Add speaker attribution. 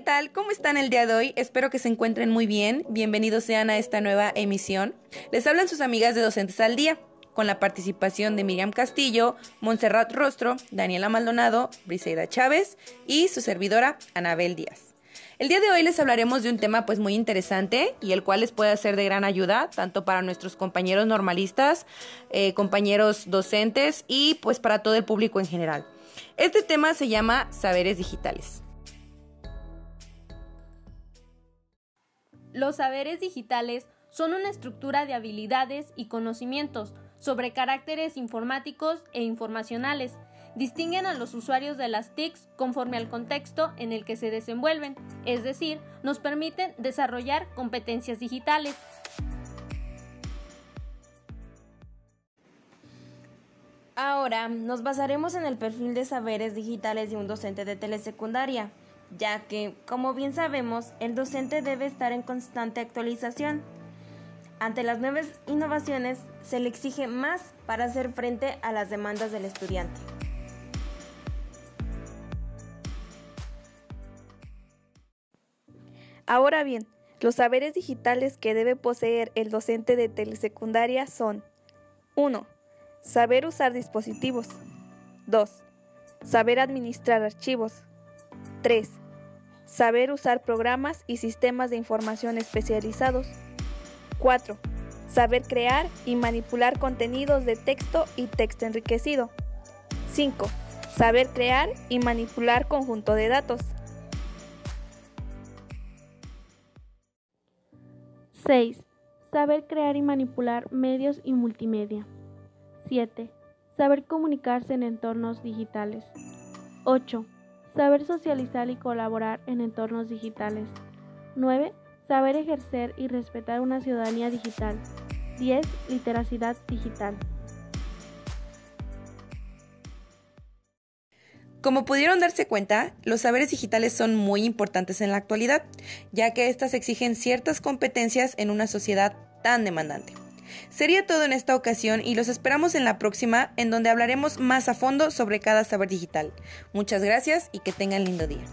Speaker 1: tal? ¿Cómo están el día de hoy? Espero que se encuentren muy bien. Bienvenidos sean a esta nueva emisión. Les hablan sus amigas de Docentes al Día, con la participación de Miriam Castillo, Montserrat Rostro, Daniela Maldonado, Briseida Chávez y su servidora Anabel Díaz. El día de hoy les hablaremos de un tema pues muy interesante y el cual les puede ser de gran ayuda tanto para nuestros compañeros normalistas, eh, compañeros docentes y pues para todo el público en general. Este tema se llama saberes digitales.
Speaker 2: Los saberes digitales son una estructura de habilidades y conocimientos sobre caracteres informáticos e informacionales. Distinguen a los usuarios de las TICs conforme al contexto en el que se desenvuelven, es decir, nos permiten desarrollar competencias digitales.
Speaker 3: Ahora nos basaremos en el perfil de saberes digitales de un docente de telesecundaria ya que, como bien sabemos, el docente debe estar en constante actualización. Ante las nuevas innovaciones, se le exige más para hacer frente a las demandas del estudiante.
Speaker 4: Ahora bien, los saberes digitales que debe poseer el docente de telesecundaria son 1. Saber usar dispositivos. 2. Saber administrar archivos. 3. Saber usar programas y sistemas de información especializados. 4. Saber crear y manipular contenidos de texto y texto enriquecido. 5. Saber crear y manipular conjunto de datos.
Speaker 5: 6. Saber crear y manipular medios y multimedia. 7. Saber comunicarse en entornos digitales. 8. Saber socializar y colaborar en entornos digitales. 9. Saber ejercer y respetar una ciudadanía digital. 10. Literacidad digital.
Speaker 1: Como pudieron darse cuenta, los saberes digitales son muy importantes en la actualidad, ya que éstas exigen ciertas competencias en una sociedad tan demandante. Sería todo en esta ocasión y los esperamos en la próxima en donde hablaremos más a fondo sobre cada saber digital. Muchas gracias y que tengan lindo día.